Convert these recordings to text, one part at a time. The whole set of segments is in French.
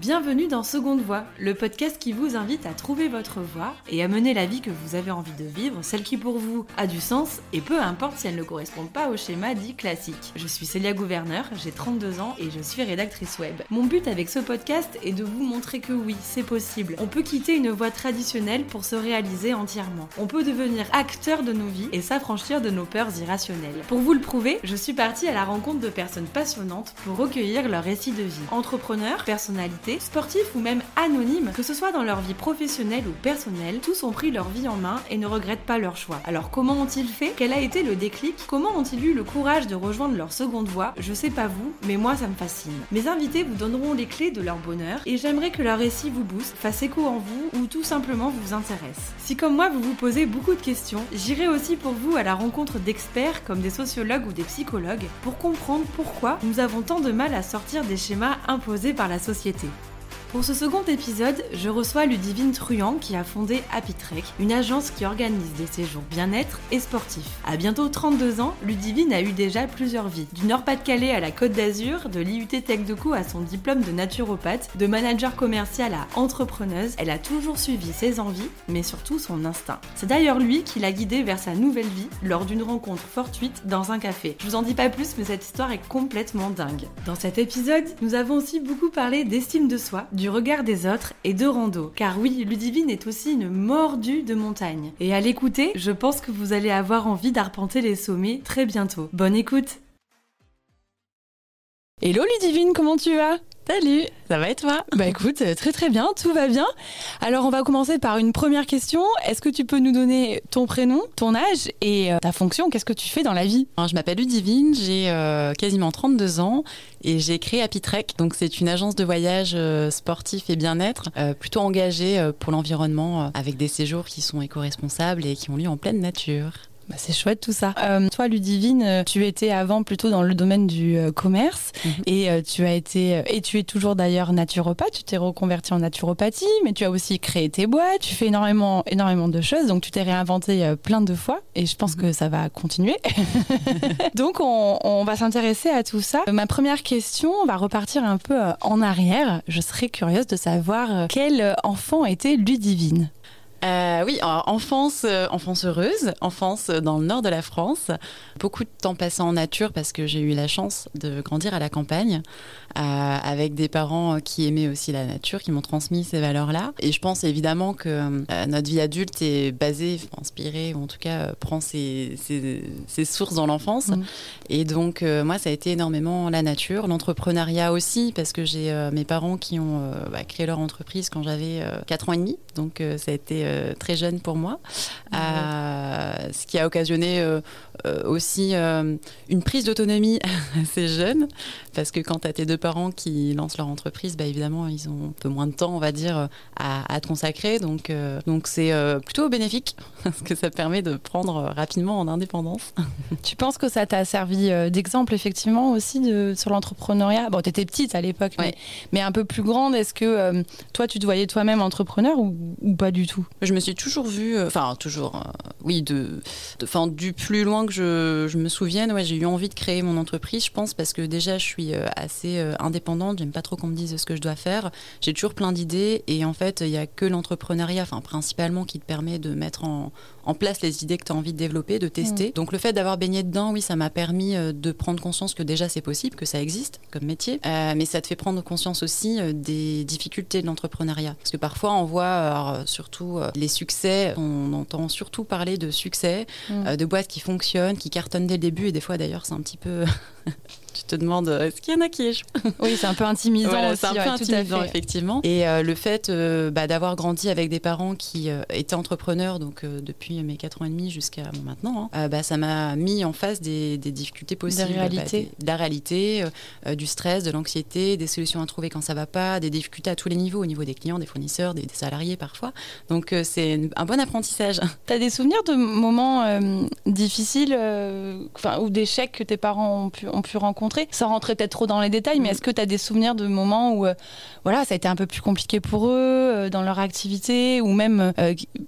Bienvenue dans Seconde Voix, le podcast qui vous invite à trouver votre voie et à mener la vie que vous avez envie de vivre, celle qui pour vous a du sens et peu importe si elle ne correspond pas au schéma dit classique. Je suis Célia Gouverneur, j'ai 32 ans et je suis rédactrice web. Mon but avec ce podcast est de vous montrer que oui, c'est possible. On peut quitter une voie traditionnelle pour se réaliser entièrement. On peut devenir acteur de nos vies et s'affranchir de nos peurs irrationnelles. Pour vous le prouver, je suis partie à la rencontre de personnes passionnantes pour recueillir leur récit de vie. Entrepreneurs, personnalités, sportifs ou même anonymes, que ce soit dans leur vie professionnelle ou personnelle, tous ont pris leur vie en main et ne regrettent pas leur choix. Alors comment ont-ils fait? Quel a été le déclic? Comment ont-ils eu le courage de rejoindre leur seconde voie? Je sais pas vous, mais moi ça me fascine. Mes invités vous donneront les clés de leur bonheur et j'aimerais que leur récit vous booste, fasse écho en vous ou tout simplement vous intéresse. Si comme moi vous vous posez beaucoup de questions, j'irai aussi pour vous à la rencontre d'experts comme des sociologues ou des psychologues pour comprendre pourquoi nous avons tant de mal à sortir des schémas imposés par la société. Pour ce second épisode, je reçois Ludivine Truand qui a fondé Happy Trek, une agence qui organise des séjours bien-être et sportifs. À bientôt 32 ans, Ludivine a eu déjà plusieurs vies. Du Nord-Pas-de-Calais à la Côte d'Azur, de l'IUT Tech de Co à son diplôme de naturopathe, de manager commercial à entrepreneuse, elle a toujours suivi ses envies, mais surtout son instinct. C'est d'ailleurs lui qui l'a guidée vers sa nouvelle vie lors d'une rencontre fortuite dans un café. Je vous en dis pas plus, mais cette histoire est complètement dingue. Dans cet épisode, nous avons aussi beaucoup parlé d'estime de soi, du regard des autres et de rando. Car oui, Ludivine est aussi une mordue de montagne. Et à l'écouter, je pense que vous allez avoir envie d'arpenter les sommets très bientôt. Bonne écoute Hello Ludivine, comment tu vas? Salut, ça va et toi? Bah écoute, euh, très très bien, tout va bien. Alors on va commencer par une première question. Est-ce que tu peux nous donner ton prénom, ton âge et euh, ta fonction? Qu'est-ce que tu fais dans la vie? Je m'appelle Ludivine, j'ai euh, quasiment 32 ans et j'ai créé Happy Trek. Donc c'est une agence de voyage sportif et bien-être plutôt engagée pour l'environnement avec des séjours qui sont éco-responsables et qui ont lieu en pleine nature. Bah, c'est chouette tout ça. Euh, toi, Ludivine, euh, tu étais avant plutôt dans le domaine du euh, commerce mhm. et tu as été et tu es toujours d'ailleurs naturopathe. Tu t'es reconverti en naturopathie, mais tu as aussi créé tes boîtes. Tu fais énormément, énormément de choses. Donc tu t'es réinventé plein de fois et je pense mhm. que ça va continuer. donc on, on va s'intéresser à tout ça. Ma première question, on va repartir un peu en arrière. Je serais curieuse de savoir quel enfant était Ludivine? Euh, oui, enfance, euh, enfance heureuse, enfance dans le nord de la France. Beaucoup de temps passé en nature parce que j'ai eu la chance de grandir à la campagne euh, avec des parents qui aimaient aussi la nature, qui m'ont transmis ces valeurs-là. Et je pense évidemment que notre vie adulte est basée, inspirée, ou en tout cas prend ses, ses, sources dans l'enfance. Mmh. Et donc, moi, ça a été énormément la nature, l'entrepreneuriat aussi, parce que j'ai mes parents qui ont bah, créé leur entreprise quand j'avais 4 ans et demi. Donc, ça a été euh, très jeune pour moi, euh, ce qui a occasionné euh, aussi une prise d'autonomie assez jeune, parce que quand tu as tes deux parents qui lancent leur entreprise, bah, évidemment, ils ont un peu moins de temps, on va dire, à, consacrer. Donc, donc c'est plutôt bénéfique, parce que ça permet de prendre rapidement en indépendance. tu penses que ça t'a servi d'exemple, effectivement, aussi de, sur l'entrepreneuriat? Bon, tu étais petite à l'époque, mais, un peu plus grande. Est-ce que toi, tu te voyais toi-même entrepreneur ou, ou pas du tout? Je me suis toujours vue, euh, enfin toujours, euh, oui, de, de du plus loin que je, je me souvienne, ouais, j'ai eu envie de créer mon entreprise, je pense, parce que déjà je suis euh, assez indépendante, j'aime pas trop qu'on me dise ce que je dois faire, j'ai toujours plein d'idées et en fait il y a que l'entrepreneuriat, enfin principalement, qui te permet de mettre en, en place les idées que tu as envie de développer, de tester. Mm. Donc le fait d'avoir baigné dedans, oui, ça m'a permis de prendre conscience que déjà c'est possible, que ça existe comme métier, mais ça te fait prendre conscience aussi des difficultés de l'entrepreneuriat, parce que parfois on voit, surtout les succès, on entend surtout parler de succès, mm. euh, de boîtes qui fonctionnent, qui cartonnent dès le début. Et des fois, d'ailleurs, c'est un petit peu tu te demandes euh, est-ce qu'il y en a qui échouent? Oui, c'est un peu intimisant C'est un peu intimidant, effectivement. Et euh, le fait euh, bah, d'avoir grandi avec des parents qui étaient entrepreneurs, donc depuis mes 4 ans et demi jusqu'à maintenant, hein, bah, ça m'a mis en face des, difficultés possibles. De la réalité. Bah, de la réalité, du stress, de l'anxiété, des solutions à trouver quand ça va pas, des difficultés à tous les niveaux, au niveau des clients, des fournisseurs, des, salariés parfois. Donc c'est un bon apprentissage. Tu as des souvenirs de moments difficiles, ou d'échecs que tes parents ont pu, ont pu rencontrer, sans rentrer peut-être trop dans les détails, mais est-ce que tu as des souvenirs de moments où voilà, ça a été un peu plus compliqué pour eux dans leur activité, ou même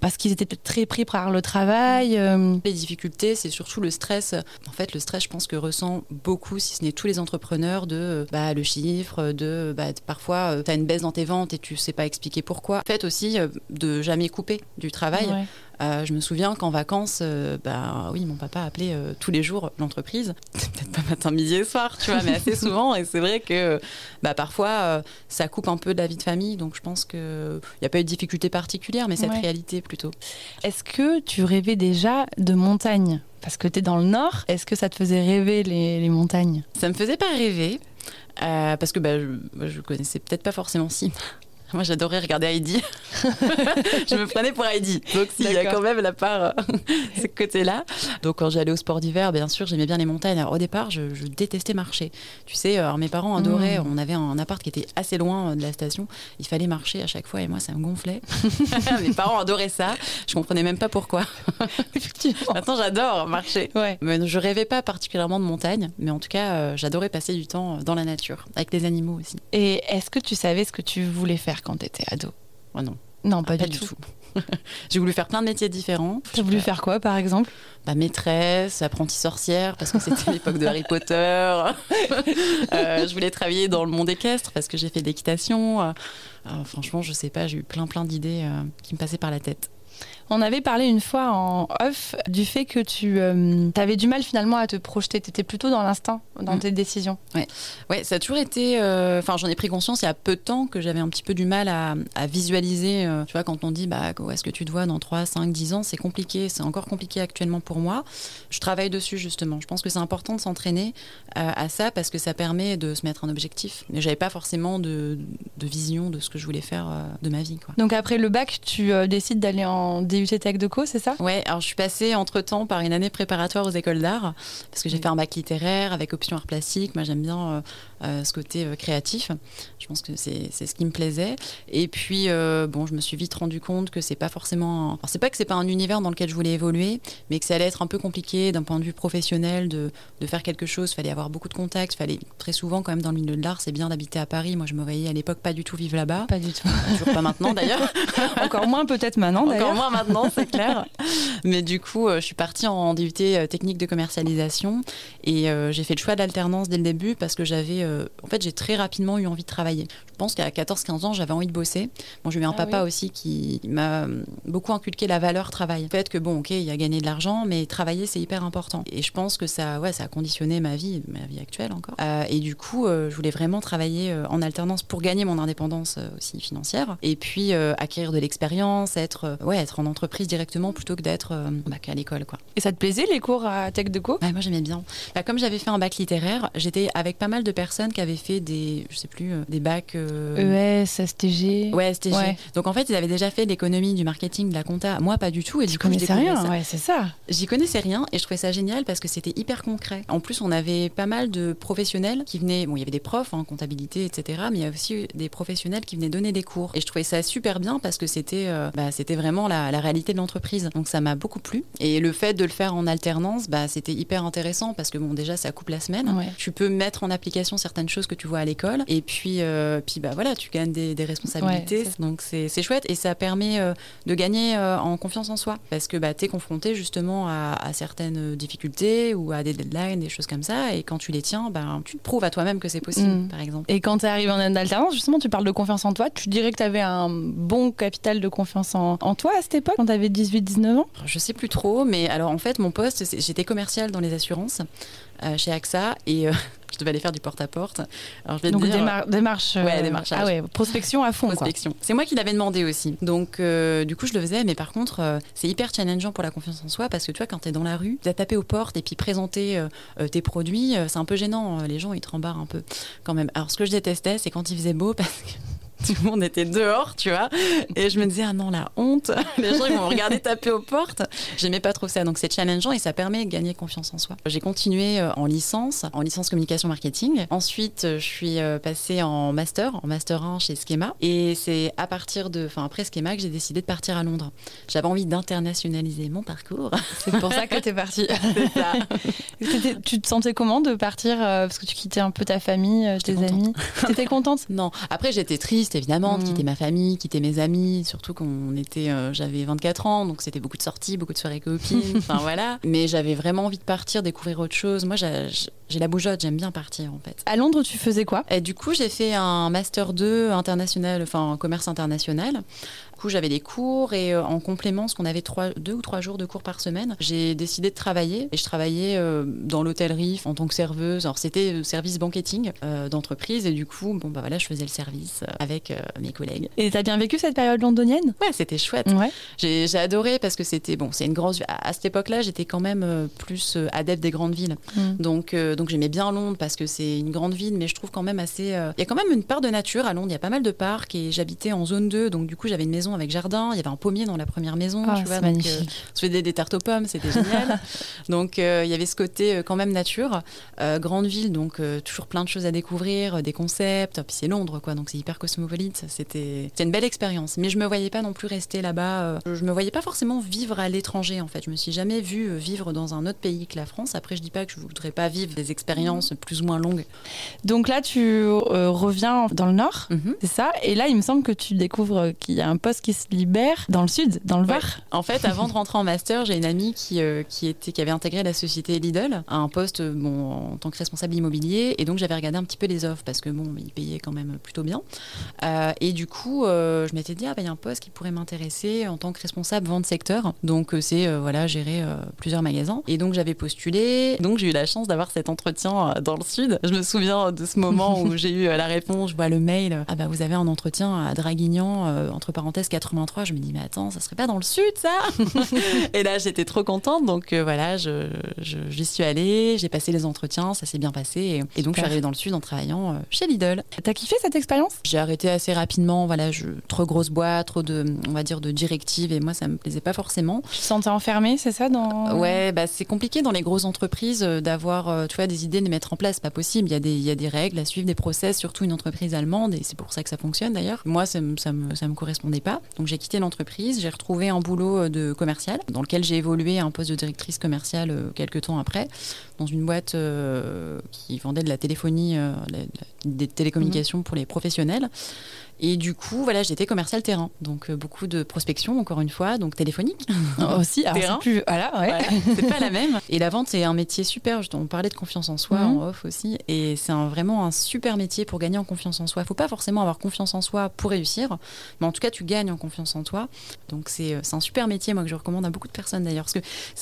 parce qu'ils étaient peut-être très pris par le travail Les difficultés, c'est surtout le stress. En fait, le stress, je pense que ressent beaucoup, si ce n'est tous les entrepreneurs, de bah, le chiffre, de bah, parfois tu as une baisse dans tes ventes et tu sais pas expliquer pourquoi. En fait aussi de jamais couper du travail. Euh, je me souviens qu'en vacances, euh, bah, oui, mon papa appelait euh, tous les jours l'entreprise. Peut-être pas matin, midi et soir, tu vois, mais assez souvent. Et c'est vrai que bah, parfois, ça coupe un peu de la vie de famille. Donc je pense qu'il n'y a pas eu de difficulté particulière, mais cette réalité plutôt. Est-ce que tu rêvais déjà de montagne? Parce que tu es dans le nord, est-ce que ça te faisait rêver les, montagnes? Ça me faisait pas rêver, parce que bah, je, je connaissais peut-être pas forcément si moi, j'adorais regarder Heidi. je me prenais pour Heidi. Donc, il y a quand même la part, euh, ce côté-là. Donc, quand j'allais au sport d'hiver, bien sûr, j'aimais bien les montagnes. Alors, au départ, je, détestais marcher. Tu sais, alors, mes parents adoraient. Mmh. On avait un appart qui était assez loin euh, de la station. Il fallait marcher à chaque fois et moi, ça me gonflait. mes parents adoraient ça. Je comprenais même pas pourquoi. Effectivement. Maintenant, j'adore marcher. Ouais. Mais je rêvais pas particulièrement de montagne. Mais en tout cas, euh, j'adorais passer du temps dans la nature, avec les animaux aussi. Et est-ce que tu savais ce que tu voulais faire? Quand tu étais ado oh non. Non, pas, ah, du, tout. j'ai voulu faire plein de métiers différents. Tu as voulu faire quoi, par exemple? Bah, Maîtresse, apprentie sorcière, parce que c'était l'époque de Harry Potter. euh, je voulais travailler dans le monde équestre, parce que j'ai fait d'équitation. Euh, franchement, je sais pas, j'ai eu plein, plein d'idées euh, qui me passaient par la tête. On avait parlé une fois en off du fait que tu euh, avais du mal finalement à te projeter. Tu étais plutôt dans l'instinct, dans mm. tes décisions. Ouais. ouais, ça a toujours été. Euh, enfin, j'en ai pris conscience il y a peu de temps que j'avais un petit peu du mal à, visualiser. Euh, tu vois, quand on dit bah, où est-ce que tu te vois dans 3, 5, 10 ans, c'est compliqué. C'est encore compliqué actuellement pour moi. Je travaille dessus justement. Je pense que c'est important de s'entraîner à ça parce que ça permet de se mettre un objectif. Mais j'avais pas forcément de, vision de ce que je voulais faire de ma vie. Quoi. Donc après le bac, tu décides d'aller en DUT Tech de Co, c'est ça? Ouais, alors je suis passée entre-temps par une année préparatoire aux écoles d'art, parce que j'ai fait un bac littéraire avec option art plastique. Moi, j'aime bien euh, ce côté euh, créatif. Je pense que c'est ce qui me plaisait. Et puis, bon, je me suis vite rendu compte que c'est pas forcément... Alors, c'est pas que c'est pas un univers dans lequel je voulais évoluer, mais que ça allait être un peu compliqué d'un point de vue professionnel de, de faire quelque chose. Il fallait avoir beaucoup de contacts. Fallait très souvent, quand même, dans le milieu de l'art, c'est bien d'habiter à Paris. Moi, je me voyais à l'époque pas du tout vivre là-bas. Pas du tout. Toujours pas maintenant, d'ailleurs. Encore moins peut-être maintenant, d'ailleurs. Encore moins maintenant, c'est clair. Mais du coup, euh, je suis partie en DUT euh, technique de commercialisation et euh, j'ai fait le choix de l'alternance dès le début parce que j'avais, en fait, j'ai très rapidement eu envie de travailler. Je pense qu'à 14-15 ans, j'avais envie de bosser. Bon, j'ai eu un ah papa aussi qui m'a beaucoup inculqué la valeur travail. Le fait que, bon, ok, il y a gagné de l'argent, mais travailler, c'est hyper important. Et je pense que ça, ouais, ça a conditionné ma vie, ma vie actuelle encore. et du coup, je voulais vraiment travailler en alternance pour gagner mon indépendance aussi financière et puis acquérir de l'expérience, être, ouais, être en entreprise directement plutôt que d'être euh, bah, qu'à l'école. quoi. Et ça te plaisait les cours à Tech de Co Moi j'aimais bien. Bah, comme j'avais fait un bac littéraire, j'étais avec pas mal de personnes qui avaient fait des, je sais plus, euh, des bacs. ES, STG. Ouais, STG. Donc en fait, ils avaient déjà fait l'économie, du marketing, de la compta. Moi, pas du tout. Et du coup, connaissais rien, ouais, c'est ça. J'y connaissais rien et je trouvais ça génial parce que c'était hyper concret. En plus, on avait pas mal de professionnels qui venaient. Bon, il y avait des profs en comptabilité, etc. Mais il y avait aussi des professionnels qui venaient donner des cours. Et je trouvais ça super bien parce que c'était bah, c'était vraiment la, la réalité de l'entreprise. Donc ça m'a beaucoup plu. Et le fait de le faire en alternance, bah, c'était hyper intéressant parce que bon, déjà, ça coupe la semaine. Tu peux mettre en application certaines choses que tu vois à l'école. Et puis, euh, puis bah, voilà, tu gagnes des, responsabilités. donc c'est chouette et ça permet euh, de gagner euh, en confiance en soi parce que bah, tu es confronté justement à, certaines difficultés ou à des deadlines, des choses comme ça. Et quand tu les tiens, bah, tu te prouves à toi-même que c'est possible, mm. par exemple. Et quand tu arrives en alternance, justement, tu parles de confiance en toi. Tu dirais que tu avais un bon capital de confiance en, en toi à cette époque, quand tu avais 18-19 ans? Je sais plus trop, mais alors en fait, mon poste, j'étais commercial dans les assurances chez AXA et euh, je devais aller faire du porte-à-porte. Vais Donc, dire, démarche. Ouais, démarchage. Ah ouais, prospection à fond. Prospection. C'est moi qui l'avais demandé aussi. Donc, euh, du coup, je le faisais, mais par contre, c'est hyper challengeant pour la confiance en soi parce que tu vois, quand tu es dans la rue, tu as tapé aux portes et puis présenter tes produits, c'est un peu gênant. Les gens, ils te rembarrent un peu quand même. Alors, ce que je détestais, c'est quand il faisait beau parce que tout le monde était dehors, tu vois. Et je me disais, ah non, la honte, les gens ils vont regarder taper aux portes. J'aimais pas trop ça. Donc c'est challengeant et ça permet de gagner confiance en soi. J'ai continué euh, en licence, en licence communication marketing. Ensuite, je suis euh, passée en master, en master 1 chez Schema. Et c'est à partir de, enfin après Schema que j'ai décidé de partir à Londres. J'avais envie d'internationaliser mon parcours. C'est pour ça que tu es partie. ça. tu te sentais comment de partir euh, parce que tu quittais un peu ta famille, tes amis? T'étais contente? Non. Après j'étais triste évidemment de quitter mm. ma famille, quitter mes amis, surtout qu'on était, j'avais 24 ans, donc c'était beaucoup de sorties, beaucoup de soirées copines. enfin voilà. Mais j'avais vraiment envie de partir, découvrir autre chose. Moi, j'ai la bougeotte, j'aime bien partir en fait. À Londres, tu faisais quoi? Et Du coup, j'ai fait un master 2 international, enfin commerce international coup, j'avais des cours et euh, en complément, ce qu'on avait trois, deux ou trois jours de cours par semaine, j'ai décidé de travailler et je travaillais euh, dans l'hôtellerie en tant que serveuse. Alors, c'était euh, service banqueting d'entreprise et du coup, bon, bah voilà, je faisais le service avec mes collègues. Et t'as bien vécu cette période londonienne? Ouais, c'était chouette. Ouais. J'ai, adoré parce que c'était, bon, c'est une grosse. À, cette époque-là, j'étais quand même plus adepte des grandes villes. Mm. Donc, donc j'aimais bien Londres parce que c'est une grande ville, mais je trouve quand même assez. Il y a quand même une part de nature à Londres, il y a pas mal de parcs et j'habitais en zone 2, donc du coup, j'avais une maison avec jardin. Il y avait un pommier dans la première maison. Ah, tu vois, donc, euh, on se faisait des tartes aux pommes, c'était génial. donc euh, il y avait ce côté euh, quand même nature. grande ville, donc toujours plein de choses à découvrir, des concepts. Puis c'est Londres, quoi, donc c'est hyper cosmopolite. C'était une belle expérience. Mais je me voyais pas non plus rester là-bas. je me voyais pas forcément vivre à l'étranger, en fait. Je me suis jamais vue vivre dans un autre pays que la France. Après, je dis pas que je voudrais pas vivre des expériences plus ou moins longues. Donc là, tu reviens dans le Nord, mhm. c'est ça? Et là, il me semble que tu découvres qu'il y a un poste qui se libère dans le sud, dans le Var. En fait, avant de rentrer en master, j'ai une amie qui, euh, qui, était, qui avait intégré la société Lidl à un poste bon, en tant que responsable immobilier. Et donc, j'avais regardé un petit peu les offres parce que bon, ils payaient quand même plutôt bien. Euh, et du coup, euh, je m'étais dit, ah, bah, il y a un poste qui pourrait m'intéresser en tant que responsable vente secteur. Donc, c'est voilà, gérer plusieurs magasins. Et donc, j'avais postulé. Donc, j'ai eu la chance d'avoir cet entretien dans le sud. Je me souviens de ce moment où j'ai eu la réponse. Je vois le mail. Ah, bah, vous avez un entretien à Draguignan, entre parenthèses 80 je me dis, mais attends, ça serait pas dans le sud, ça Et là, j'étais trop contente. Donc euh, voilà, je, j'y suis allée, j'ai passé les entretiens, ça s'est bien passé. Et, donc, je suis arrivée dans le sud en travaillant euh, chez Lidl. T'as kiffé cette expérience? J'ai arrêté assez rapidement. Voilà, je, trop grosse boîte, trop de, on va dire, de directives. Et moi, ça me plaisait pas forcément. Tu te sentais enfermée, c'est ça dans... Ouais, bah, c'est compliqué dans les grosses entreprises euh, d'avoir, tu vois, des idées de mettre en place. Pas possible. Il y, a des, il y a des règles à suivre, des process, surtout une entreprise allemande. Et c'est pour ça que ça fonctionne d'ailleurs. Moi, ça, ça, me, ça me correspondait pas. Donc, j'ai quitté l'entreprise, j'ai retrouvé un boulot euh, de commercial dans lequel j'ai évolué à un poste de directrice commerciale euh, quelques temps après, dans une boîte euh, qui vendait de la téléphonie, des télécommunications pour les professionnels. Et du coup, voilà, j'étais commercial terrain. Donc, euh, beaucoup de prospection, encore une fois, donc téléphonique. Aussi, terrain. Plus, voilà, ouais. c'est pas la même. Et la vente, c'est un métier super. On parlait de confiance en soi mhm. en off aussi. Et c'est vraiment un super métier pour gagner en confiance en soi. Il faut pas forcément avoir confiance en soi pour réussir. Mais en tout cas, tu gagnes en confiance en toi. Donc, c'est euh, un super métier, moi, que je recommande à beaucoup de personnes d'ailleurs. Parce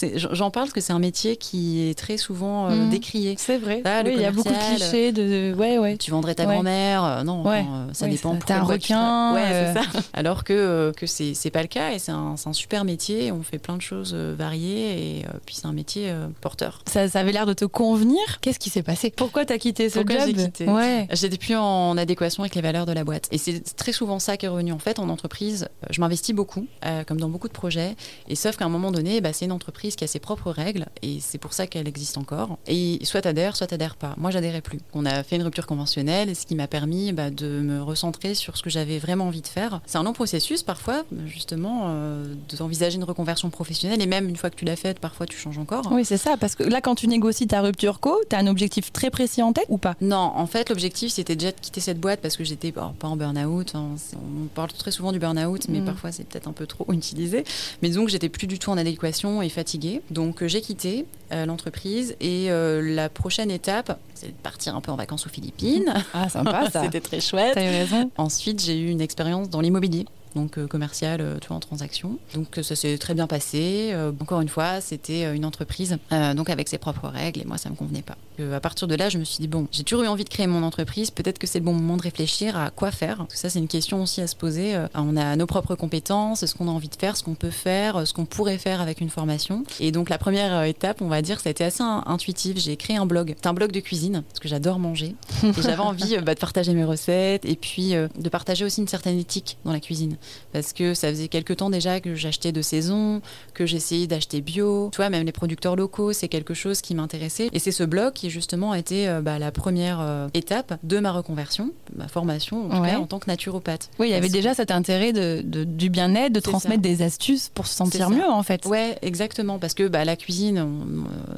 que j'en parle parce que c'est un métier qui est très souvent euh, mhm. décrié. C'est vrai. il y a beaucoup de clichés de. Ouais, ouais. Tu vendrais ta grand-mère. non, ça dépend. Requin. Ouais, euh. ça. Alors que, euh, que c'est, c'est pas le cas et c'est un, un, super métier. On fait plein de choses euh, variées et puis c'est un métier porteur. Ça, ça avait l'air de te convenir. Qu'est-ce qui s'est passé? Pourquoi t'as quitté ce Pourquoi job? j'ai quitté? Ouais. J'étais plus en adéquation avec les valeurs de la boîte. Et c'est très souvent ça qui est revenu. En fait, en entreprise, je m'investis beaucoup, comme dans beaucoup de projets. Et sauf qu'à un moment donné, bah, c'est une entreprise qui a ses propres règles et c'est pour ça qu'elle existe encore. Et soit t'adhères, soit t'adhères pas. Moi, j'adhérais plus. On a fait une rupture conventionnelle, ce qui m'a permis bah, de me recentrer sur ce que j'avais vraiment envie de faire. C'est un long processus parfois, justement, euh, d'envisager une reconversion professionnelle et même une fois que tu l'as faite, parfois tu changes encore. Oui, c'est ça, parce que là, quand tu négocies ta rupture co, tu as un objectif très précis en tête ou pas? Non, en fait, l'objectif c'était déjà de quitter cette boîte parce que j'étais pas en burn-out. Hein, on parle très souvent du burn-out, mais mm. parfois c'est peut-être un peu trop utilisé. Mais que j'étais plus du tout en adéquation et fatiguée. Donc euh, j'ai quitté euh, l'entreprise et la prochaine étape, c'est de partir un peu en vacances aux Philippines. Ah, sympa ça. C'était très chouette. T'as eu raison. Ensuite, j'ai eu une expérience dans l'immobilier. Donc commercial, tu vois, en transaction. Donc ça s'est très bien passé. encore une fois, c'était une entreprise, donc avec ses propres règles, et moi, ça me convenait pas. à partir de là, je me suis dit, bon, j'ai toujours eu envie de créer mon entreprise, peut-être que c'est le bon moment de réfléchir à quoi faire. ça, c'est une question aussi à se poser. on a nos propres compétences, ce qu'on a envie de faire, ce qu'on peut faire, ce qu'on pourrait faire avec une formation. Et donc la première étape, on va dire, ça a été assez intuitif. J'ai créé un blog. C'est un blog de cuisine, parce que j'adore manger. j'avais envie bah, de partager mes recettes et puis euh, de partager aussi une certaine éthique dans la cuisine. Parce que ça faisait quelques temps déjà que j'achetais de saison, que j'essayais d'acheter bio. Tu vois, même les producteurs locaux, c'est quelque chose qui m'intéressait. Et c'est ce blog qui justement a été euh, bah, la première euh, étape de ma reconversion, ma formation en, en tant que naturopathe. Oui, il y avait déjà cet intérêt de, du bien-être, de transmettre des astuces pour se sentir mieux en fait. Ouais, exactement. Parce que bah, la cuisine,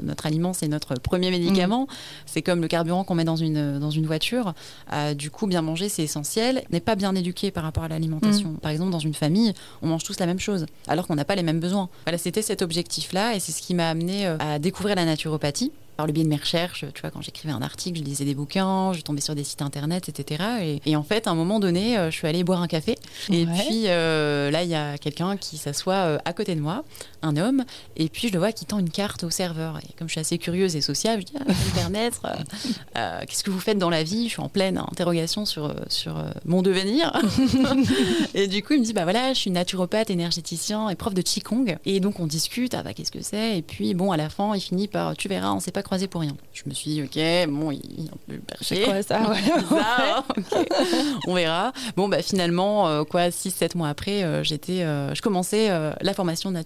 notre aliment, c'est notre premier médicament. Mm. C'est comme le carburant qu'on met dans une, dans une voiture. Euh, du coup, bien manger, c'est essentiel. N'est pas bien éduqué par rapport à l'alimentation. Mm. Par exemple, dans une famille, on mange tous la même chose, alors qu'on n'a pas les mêmes besoins. Voilà, c'était cet objectif-là, et c'est ce qui m'a amené euh, à découvrir la naturopathie par le biais de mes recherches, tu vois, quand j'écrivais un article, je lisais des bouquins, je tombais sur des sites internet, etc. Et, en fait, à un moment donné, euh, je suis allée boire un café. Et puis euh, là, il y a quelqu'un qui s'assoit à côté de moi, un homme, et puis je le vois qui tend une carte au serveur. Et comme je suis assez curieuse et sociable, je dis ah, permettre, qu'est-ce que vous faites dans la vie? Je suis en pleine interrogation sur, sur mon devenir. et du coup, il me dit bah voilà, je suis naturopathe, énergéticien et prof de Qigong. Et donc, on discute, ah bah qu'est-ce que c'est? Et puis, bon, à la fin, il finit par tu verras, on sait pas croisé pour rien. Je me suis dit, ok, bon, il est un peu perché. quoi ça? On verra. Bon, bah finalement, euh, quoi, 6-7 mois après, euh, j'étais, euh, je commençais la formation de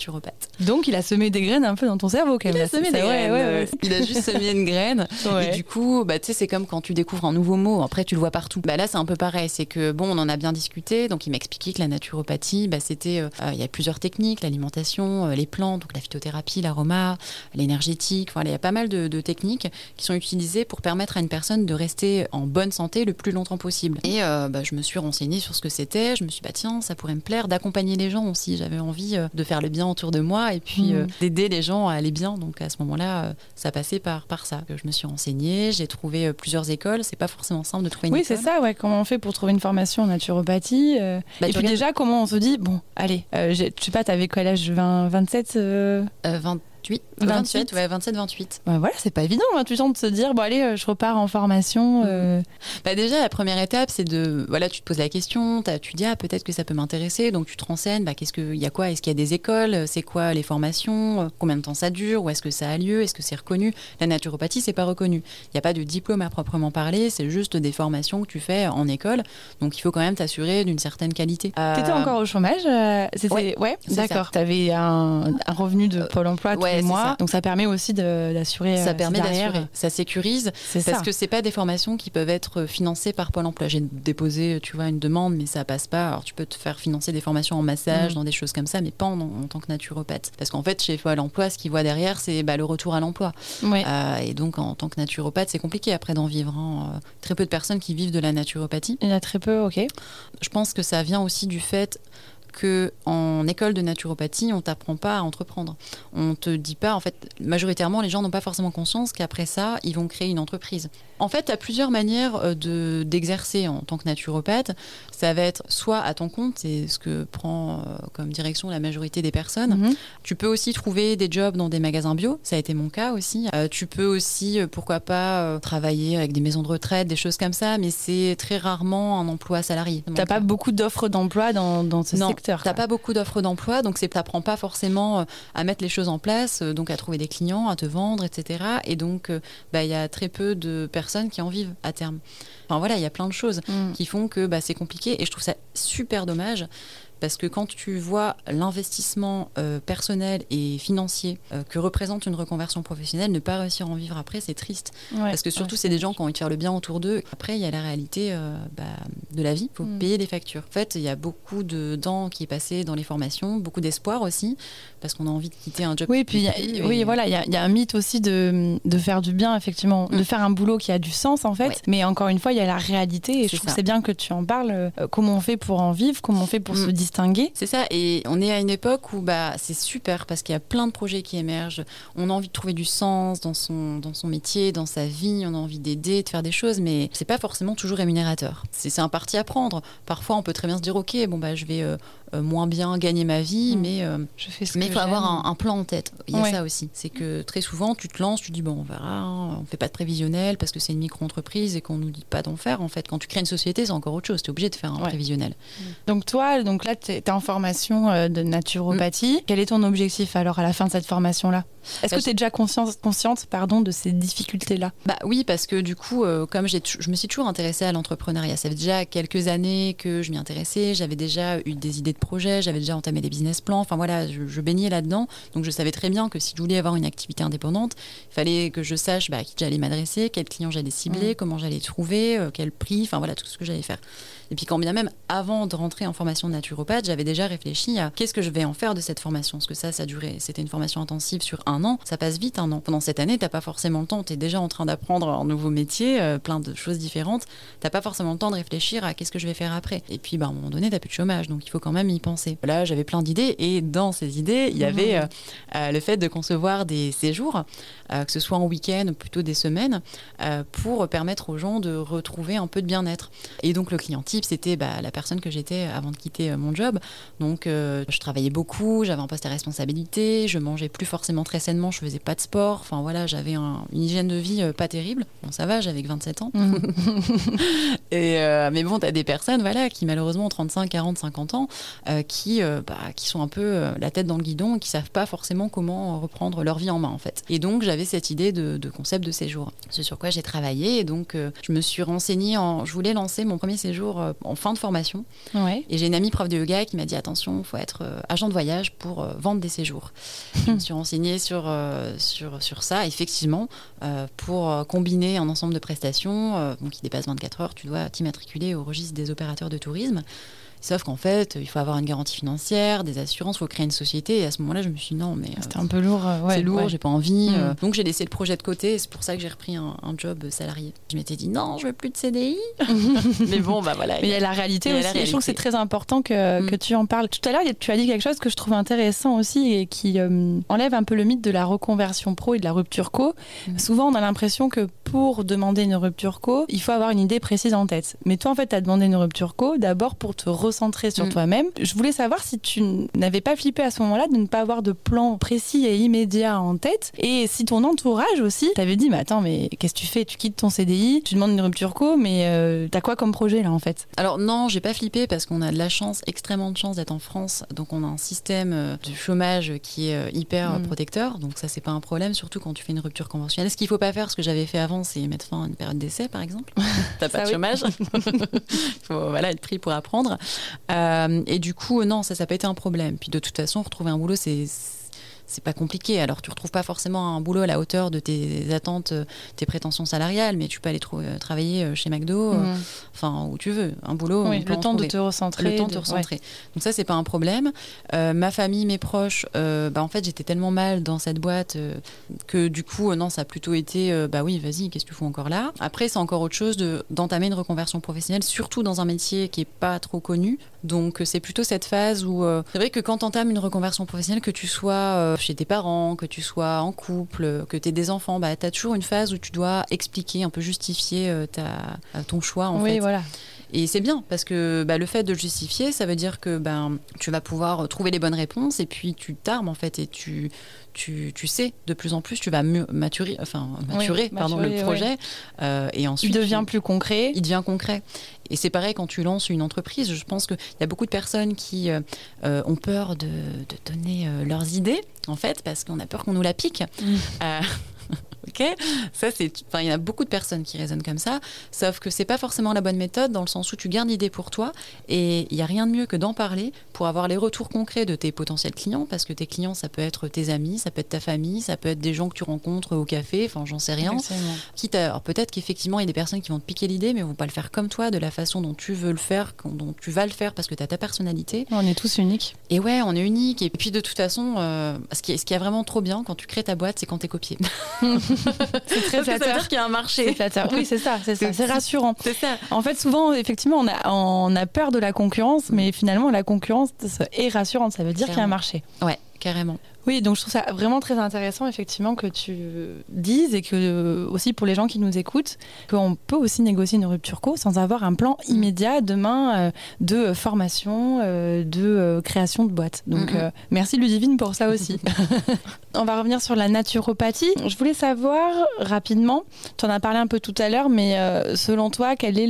Donc, il a semé des graines un peu dans ton cerveau, quand même. Il a semé des graines. il a juste semé une graine. Et du coup, bah, tu sais, c'est comme quand tu découvres un nouveau mot, après, tu le vois partout. Bah, là, c'est un peu pareil. C'est que, bon, on en a bien discuté. Donc, il m'expliquait que la naturopathie, bah, c'était, il y a plusieurs techniques, l'alimentation, les plantes, donc la phytothérapie, l'aroma, l'énergétique. Voilà, il y a pas mal de, de techniques qui sont utilisées pour permettre à une personne de rester en bonne santé le plus longtemps possible. Et euh, bah, je me suis renseignée sur ce que c'était. Je me suis dit, bah, tiens, ça pourrait me plaire d'accompagner les gens aussi. J'avais envie euh, de faire le bien autour de moi et puis mmh. euh, d'aider les gens à aller bien. Donc à ce moment-là, ça passait par, par ça. Je me suis renseignée, j'ai trouvé plusieurs écoles. C'est pas forcément simple de trouver une oui, école. Oui, c'est ça. Ouais. Comment on fait pour trouver une formation en naturopathie bah, Et puis déjà, comment on se dit, bon, allez, je sais pas, t'avais quel âge? 20, 27 20 28, 28, ouais, 27, 28. voilà, c'est pas évident, 28 ans de se dire, bon allez, euh, je repars en formation. Mm. Euh. Bah déjà, la première étape, c'est de, voilà, tu te poses la question, tu dis, ah, peut-être que ça peut m'intéresser, donc tu te renseignes, bah, qu'est-ce qu'il y a quoi Est-ce qu'il y a des écoles C'est quoi les formations Combien de temps ça dure Où est-ce que ça a lieu Est-ce que c'est reconnu? La naturopathie, c'est pas reconnu. Il n'y a pas de diplôme à proprement parler, c'est juste des formations que tu fais en école, donc il faut quand même t'assurer d'une certaine qualité. Tu étais encore au chômage C'était... Ouais, d'accord. Tu avais un, un, revenu de Pôle emploi donc ça permet aussi d'assurer. Ça euh, permet d'assurer. Ça sécurise. Parce ça. que c'est pas des formations qui peuvent être financées par Pôle Emploi. J'ai déposé, tu vois, une demande, mais ça passe pas. Alors tu peux te faire financer des formations en massage, mm. dans des choses comme ça, mais pas en, tant que naturopathe. Parce qu'en fait, chez Pôle Emploi, ce qu'ils voient derrière, c'est bah, le retour à l'emploi. Euh, et donc en tant que naturopathe, c'est compliqué après d'en vivre. Hein. Euh, très peu de personnes qui vivent de la naturopathie. Il y en a très peu, ok. Je pense que ça vient aussi du fait que en école de naturopathie, on t'apprend pas à entreprendre. On te dit pas, en fait, majoritairement, les gens n'ont pas forcément conscience qu'après ça, ils vont créer une entreprise. En fait, tu as plusieurs manières euh, de, d'exercer en tant que naturopathe. Ça va être soit à ton compte, c'est ce que prend euh, comme direction la majorité des personnes. Mhm. Tu peux aussi trouver des jobs dans des magasins bio, ça a été mon cas aussi. Euh, tu peux aussi, pourquoi pas, travailler avec des maisons de retraite, des choses comme ça, mais c'est très rarement un emploi salarié. T'as pas beaucoup d'offres d'emploi dans, dans ce non, secteur? T'as pas beaucoup d'offres d'emploi, donc c'est t'apprends pas forcément à mettre les choses en place, donc à trouver des clients, à te vendre, etc. Et donc, bah, il y a très peu de personnes qui en vivent à terme. Enfin voilà, il y a plein de choses mm. qui font que bah, c'est compliqué et je trouve ça super dommage parce que quand tu vois l'investissement euh, personnel et financier euh, que représente une reconversion professionnelle, ne pas réussir à en vivre après, c'est triste. parce que surtout, c'est des gens qui ont envie de faire le bien autour d'eux. Après, il y a la réalité euh, bah, de la vie. Il faut mm. payer des factures. En fait, il y a beaucoup de temps qui est passé dans les formations, beaucoup d'espoir aussi, parce qu'on a envie de quitter un job. Oui, puis oui, voilà, il y, a un mythe aussi de, de faire du bien, effectivement, de mm. faire un boulot qui a du sens, en fait. Mais encore une fois, il y a la réalité, et je trouve que c'est bien que tu en parles. comment on fait pour en vivre Comment on fait pour se distancer C'est ça, et on est à une époque où bah, c'est super parce qu'il y a plein de projets qui émergent. On a envie de trouver du sens dans son, dans son métier, dans sa vie, on a envie d'aider, de faire des choses, mais c'est pas forcément toujours rémunérateur. C'est un parti à prendre. Parfois, on peut très bien se dire, ok, bon bah je vais euh, moins bien gagner ma vie, mm. mais euh, je fais ce mais il faut avoir un, plan en tête. Il y a ça aussi. C'est que très souvent, tu te lances, tu dis bon, on verra, on fait pas de prévisionnel parce que c'est une micro-entreprise et qu'on nous dit pas d'en faire. En fait, quand tu crées une société, c'est encore autre chose. Tu es obligé de faire un prévisionnel. Mm. Donc toi, donc là, tu es, en formation de naturopathie. Mm. Quel est ton objectif alors à la fin de cette formation-là? Est-ce que tu es déjà consciente, consciente pardon, de ces difficultés-là? Bah oui, parce que du coup, comme je me suis toujours intéressée à l'entrepreneuriat, ça fait déjà quelques années que je m'y intéressais, j'avais déjà eu des idées de projets, j'avais déjà entamé des business plans. Enfin voilà, je, baignais là-dedans. Donc je savais très bien que si je voulais avoir une activité indépendante, il fallait que je sache bah, à qui j'allais m'adresser, quels clients j'allais cibler, mmh. comment j'allais trouver, euh, quel prix, enfin voilà, tout ce que j'allais faire. Et puis quand bien même, avant de rentrer en formation de naturopathe, j'avais déjà réfléchi à qu'est-ce que je vais en faire de cette formation? Parce que ça, ça durait, c'était une formation intensive sur un an. Ça passe vite un an. Pendant cette année, t'as pas forcément le temps. Tu es déjà en train d'apprendre un nouveau métier, euh, plein de choses différentes. T'as pas forcément le temps de réfléchir à qu'est-ce que je vais faire après. Et puis, bah, à un moment donné, t'as plus de chômage. Donc il faut quand même y penser. Là, j'avais plein d'idées. Et dans ces idées, il y avait mmh. euh, euh, le fait de concevoir des séjours, que ce soit en week-end, plutôt des semaines, pour permettre aux gens de retrouver un peu de bien-être. Et donc le client type, c'était bah, la personne que j'étais avant de quitter mon job. Donc, je travaillais beaucoup, j'avais un poste à responsabilité, je mangeais plus forcément très sainement, je faisais pas de sport. Enfin, voilà, j'avais une hygiène de vie euh, pas terrible. Bon, ça va, j'avais que 27 ans. Mhm. Et, mais bon, tu as des personnes voilà, qui, malheureusement, ont 35, 40, 50 ans, qui, bah, qui sont un peu la tête dans le guidon et qui savent pas forcément comment reprendre leur vie en main, en fait. Et donc, j'avais cette idée de, concept de séjour. C'est sur quoi j'ai travaillé. Et donc, je me suis renseignée en. Je voulais lancer mon premier séjour en fin de formation. Et j'ai une amie prof de yoga qui m'a dit attention, il faut être euh, agent de voyage pour euh, vendre des séjours. je me suis renseignée sur, euh, sur, sur ça. Effectivement, pour combiner un ensemble de prestations qui dépasse 24 heures, tu dois t'immatriculer au registre des opérateurs de tourisme. Sauf qu'en fait, il faut avoir une garantie financière, des assurances, il faut créer une société. Et à ce moment-là, je me suis dit non, mais. C'était un peu lourd. c'est lourd, j'ai pas envie. Mm. donc j'ai laissé le projet de côté. C'est pour ça que j'ai repris un, job salarié. Je m'étais dit non, je veux plus de CDI. mais bon, bah voilà. Mais il y a la réalité aussi. je trouve que c'est très important que, mm. que, tu en parles. Tout à l'heure, tu as dit quelque chose que je trouve intéressant aussi et qui euh, enlève un peu le mythe de la reconversion pro et de la rupture co. Mm. Souvent, on a l'impression que pour demander une rupture co, il faut avoir une idée précise en tête. Mais toi, en fait, tu as demandé une rupture co d'abord pour te recentrer sur mm. toi-même. Je voulais savoir si tu n'avais pas flippé à ce moment-là de ne pas avoir de plan précis et immédiat en tête. Et si ton entourage aussi t'avait dit, mais attends, mais qu'est-ce que tu fais? Tu quittes ton CDI, tu demandes une rupture co, mais euh, t'as quoi comme projet là en fait? Alors non, j'ai pas flippé parce qu'on a de la chance, extrêmement de chance d'être en France. Donc on a un système euh, de chômage qui est euh, hyper mm. protecteur. Donc ça, c'est pas un problème, surtout quand tu fais une rupture conventionnelle. Ce qu'il faut pas faire, ce que j'avais fait avant, c'est mettre fin à une période d'essai, par exemple. T'as pas de chômage. Il faut voilà, être pris pour apprendre. Euh, et du coup, non, ça, ça n'a pas été un problème. Puis de toute façon, retrouver un boulot, c'est c'est pas compliqué. Alors, tu retrouves pas forcément un boulot à la hauteur de tes attentes, euh, tes prétentions salariales, mais tu peux aller euh, travailler euh, chez McDo, mhm. enfin, où tu veux. Un boulot. le temps de te recentrer. Le temps de te recentrer. Donc, ça, c'est pas un problème. ma famille, mes proches, bah, en fait, j'étais tellement mal dans cette boîte que du coup, non, ça a plutôt été, bah oui, vas-y, qu'est-ce que tu fais encore là? Après, c'est encore autre chose d'entamer une reconversion professionnelle, surtout dans un métier qui est pas trop connu. Donc, c'est plutôt cette phase où c'est vrai que quand tu entames une reconversion professionnelle, que tu sois chez tes parents, que tu sois en couple, que tu aies des enfants, bah, tu as toujours une phase où tu dois expliquer, un peu justifier euh, ta, ton choix. En oui, voilà. Et c'est bien parce que bah, le fait de justifier, ça veut dire que ben, tu vas pouvoir trouver les bonnes réponses et puis tu t'armes en fait et tu, tu, tu, sais de plus en plus, tu vas maturer, enfin, maturer, pardon, le projet. Euh, et ensuite, il devient plus concret. Il devient concret. Et c'est pareil quand tu lances une entreprise. Je pense qu'il y a beaucoup de personnes qui euh, euh, ont peur de, de donner leurs idées, en fait, parce qu'on a peur qu'on nous la pique. Mm. ok Ça, c'est, enfin, il y a beaucoup de personnes qui raisonnent comme ça, sauf que c'est pas forcément la bonne méthode dans le sens où tu gardes l'idée pour toi et il y a rien de mieux que d'en parler pour avoir les retours concrets de tes potentiels clients, parce que tes clients, ça peut être tes amis, ça peut être ta famille, ça peut être des gens que tu rencontres au café, enfin, j'en sais rien. Quitte alors peut-être qu'effectivement, il y a des personnes qui vont te piquer l'idée, mais vont pas le faire comme toi, de la façon dont tu veux le faire, dont tu vas le faire parce que tu as ta personnalité. On est tous uniques. Et ouais, on est unique. Et puis de toute façon, euh, ce, qui est, ce qui est vraiment trop bien quand tu crées ta boîte, c'est quand tu es copié. c'est très flatteur. Ça veut dire qu'il y a un marché. Oui, c'est ça, c'est ça. C'est rassurant. C'est ça. En fait, souvent, effectivement, on a, on a peur de la concurrence, mais finalement, la concurrence est rassurante. Ça veut dire qu'il y a un marché. Ouais, carrément. Oui, donc je trouve ça vraiment très intéressant, effectivement, que tu dises et que aussi pour les gens qui nous écoutent, qu'on peut aussi négocier une rupture co sans avoir un plan mm. immédiat demain euh, de formation, euh, de euh, création de boîte. Donc merci Ludivine pour ça aussi. On va revenir sur la naturopathie. Je voulais savoir rapidement, tu en as parlé un peu tout à l'heure, mais selon toi, quel est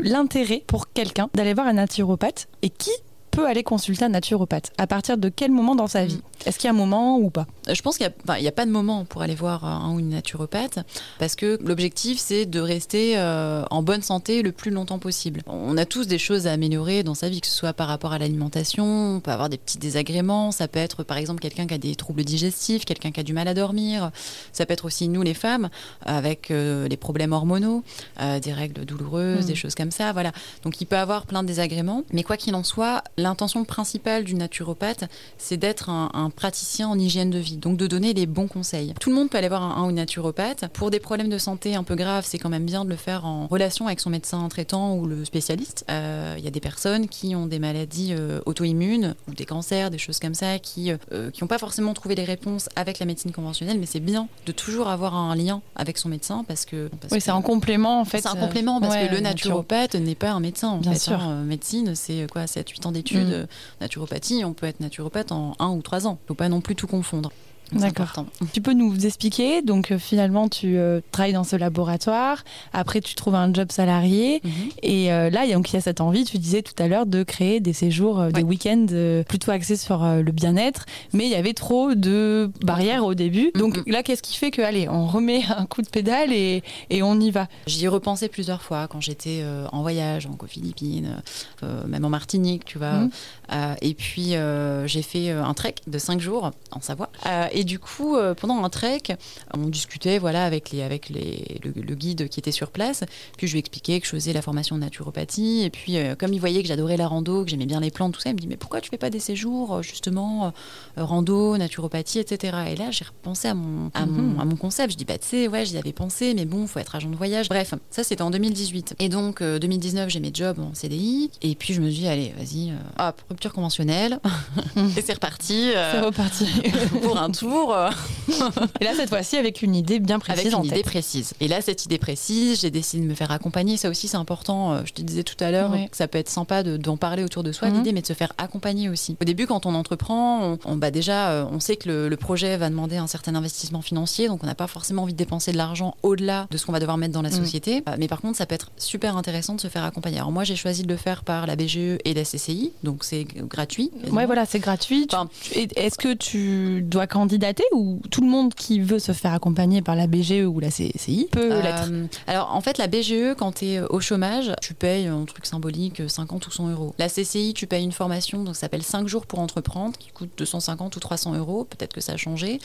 l'intérêt pour quelqu'un d'aller voir un naturopathe et qui peut aller consulter un naturopathe À partir de quel moment dans sa vie? Mm. Est-ce qu'il y a un moment ou pas? Je pense qu'il n'y a, pas de moment pour aller voir un ou une naturopathe parce que l'objectif c'est de rester euh, en bonne santé le plus longtemps possible. On a tous des choses à améliorer dans sa vie, que ce soit par rapport à l'alimentation, on peut avoir des petits désagréments, ça peut être par exemple quelqu'un qui a des troubles digestifs, quelqu'un qui a du mal à dormir, ça peut être aussi nous les femmes avec euh, les problèmes hormonaux, euh, des règles douloureuses, des mm. choses comme ça, voilà. Donc il peut avoir plein de désagréments, mais quoi qu'il en soit, l'intention principale du naturopathe, c'est d'être un, praticien en hygiène de vie, donc de donner les bons conseils. Tout le monde peut aller voir un, ou une naturopathe. Pour des problèmes de santé un peu graves, c'est quand même bien de le faire en relation avec son médecin traitant ou le spécialiste. Euh, il y a des personnes qui ont des maladies euh, auto-immunes ou des cancers, des choses comme ça, qui euh, qui n'ont pas forcément trouvé les réponses avec la médecine conventionnelle, mais c'est bien de toujours avoir un lien avec son médecin parce que. oui, c'est un complément en fait. C'est un complément parce que le naturopathe n'est pas un médecin. En bien sûr. Hein. médecine, c'est quoi 7-8 ans d'études Mm. naturopathie, on peut être naturopathe en un ou trois ans. Il ne faut pas non plus tout confondre. D'accord. Tu peux nous expliquer Donc euh, finalement, tu euh, travailles dans ce laboratoire. Après, tu trouves un job salarié. Mhm. Et euh, là, il y a cette envie, tu disais tout à l'heure, de créer des séjours, des week-ends plutôt axés sur le bien-être. Mais il y avait trop de barrières au début. Donc mhm. là, qu'est-ce qui fait que, allez, on remet un coup de pédale et, et on y va? J'y ai repensé plusieurs fois quand j'étais en voyage, en Philippines, même en Martinique, tu vois. Mhm. et puis, j'ai fait un trek de 5 jours en Savoie. et et du coup, euh, pendant un trek, on discutait voilà, avec, les, avec les, le, guide qui était sur place. Puis je lui expliquais que je faisais la formation de naturopathie. Et puis, euh, comme il voyait que j'adorais la rando, que j'aimais bien les plantes, tout ça, il me dit Mais pourquoi tu fais pas des séjours, euh, justement, rando, naturopathie, etc. Et là, j'ai repensé à mon, à, mon, mhm. à mon concept. Je dis Bah, tu sais, ouais, j'y avais pensé, mais bon, faut être agent de voyage. Bref, ça, c'était en 2018. Et donc, 2019, j'ai mes jobs en CDI. Et puis, je me suis dit Allez, vas-y, hop, rupture conventionnelle. et c'est reparti. c'est reparti. pour un tour euh. et là, cette fois-ci, avec une idée bien précise. Avec une idée précise. Et là, cette idée précise, j'ai décidé de me faire accompagner. Ça aussi, c'est important. Euh, je te disais tout à l'heure que ça peut être sympa d'en parler autour de soi, mhm. l'idée, mais de se faire accompagner aussi. Au début, quand on entreprend, on, bah déjà, euh, on sait que le, projet va demander un certain investissement financier, donc on n'a pas forcément envie de dépenser de l'argent au-delà de ce qu'on va devoir mettre dans la mhm. société. Mais par contre, ça peut être super intéressant de se faire accompagner. Alors moi, j'ai choisi de le faire par la BGE et la CCI, donc c'est gratuit. Ouais, voilà, c'est gratuit. Est-ce que tu dois candidater ou tout le monde qui veut se faire accompagner par la BGE ou la CCI peut euh, l'être Alors en fait, la BGE, quand tu es euh, au chômage, tu payes un truc symbolique 50 euh, ou 100 euros. La CCI, tu payes une formation, donc ça s'appelle 5 jours pour entreprendre, qui coûte 250 ou 300 euros. Peut-être que ça a changé.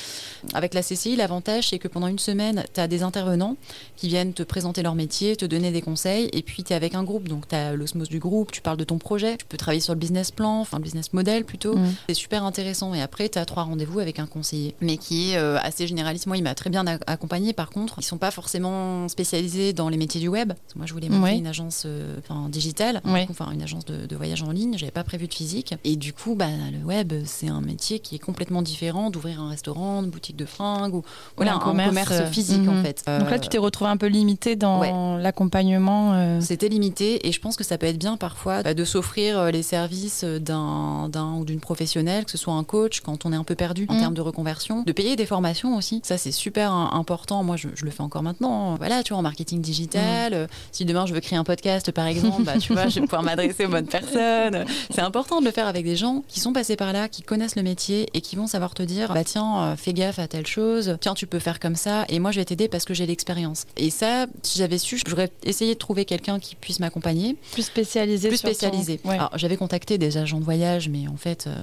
Avec la CCI, l'avantage, c'est que pendant une semaine, tu as des intervenants qui viennent te présenter leur métier, te donner des conseils, et puis tu es avec un groupe, donc tu as l'osmose du groupe, tu parles de ton projet, tu peux travailler sur le business plan, enfin le business model plutôt. Mmh. C'est super intéressant. Et après, tu as trois rendez-vous avec un conseiller. Mais qui est euh, assez généraliste. Moi, il m'a très bien accompagné. Par contre, ils sont pas forcément spécialisés dans les métiers du web. Moi, je voulais monter une agence euh, digitale, enfin une agence de, voyage en ligne. J'avais pas prévu de physique. Et du coup, bah, le web, c'est un métier qui est complètement différent d'ouvrir un restaurant, une boutique de fringues ou voilà, un, commerce, euh, physique en mhm. fait. Donc là, tu t'es retrouvé un peu limité dans l'accompagnement. C'était limité et je pense que ça peut être bien parfois bah, de s'offrir les services d'un ou d'une professionnelle, que ce soit un coach quand on est un peu perdu en mhm. termes de reconversion, de payer des formations aussi. Ça, c'est super important. Moi, je, le fais encore maintenant. Voilà, tu vois, en marketing digital. Mm. Euh, si demain je veux créer un podcast, par exemple, bah, tu vois, je vais pouvoir m'adresser aux bonnes personnes. C'est important de le faire avec des gens qui sont passés par là, qui connaissent le métier et qui vont savoir te dire, bah tiens, euh, fais gaffe à telle chose. Tiens, tu peux faire comme ça. Et moi, je vais t'aider parce que j'ai l'expérience. Et ça, si j'avais su, j'aurais essayé de trouver quelqu'un qui puisse m'accompagner. Plus spécialisé. Plus spécialisé. Alors, j'avais contacté des agents de voyage, mais en fait, euh,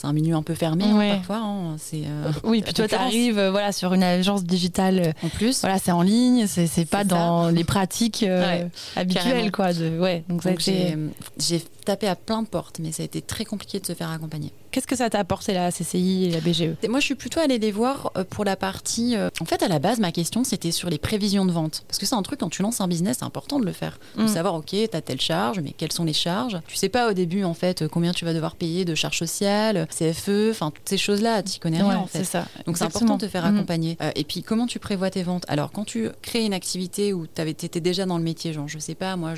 c'est un milieu un peu fermé hein, parfois. Hein. C'est. oui, puis toi, tu arrives euh, voilà, sur une agence digitale. Euh, en plus. Voilà, c'est en ligne, c'est pas dans les pratiques euh, habituelles. Quoi, de, ouais, donc, j'ai tapé à plein de portes, mais ça a été très compliqué de se faire accompagner. Qu'est-ce que ça t'a apporté la CCI et la BGE Moi, je suis plutôt allée les voir euh, pour la partie. Euh, en fait, à la base, ma question, c'était sur les prévisions de vente. Parce que c'est un truc, quand tu lances un business, c'est important de le faire. De mm. savoir, OK, tu as telle charge, mais quelles sont les charges? Tu sais pas au début, en fait, combien tu vas devoir payer de charges sociales, CFE, enfin, toutes ces choses-là, tu connais rien, en fait. Ça. Donc, c'est important de te faire mm. accompagner. Euh, et puis, comment tu prévois tes ventes? Alors, quand tu crées une activité où tu étais déjà dans le métier, genre, je sais pas, moi,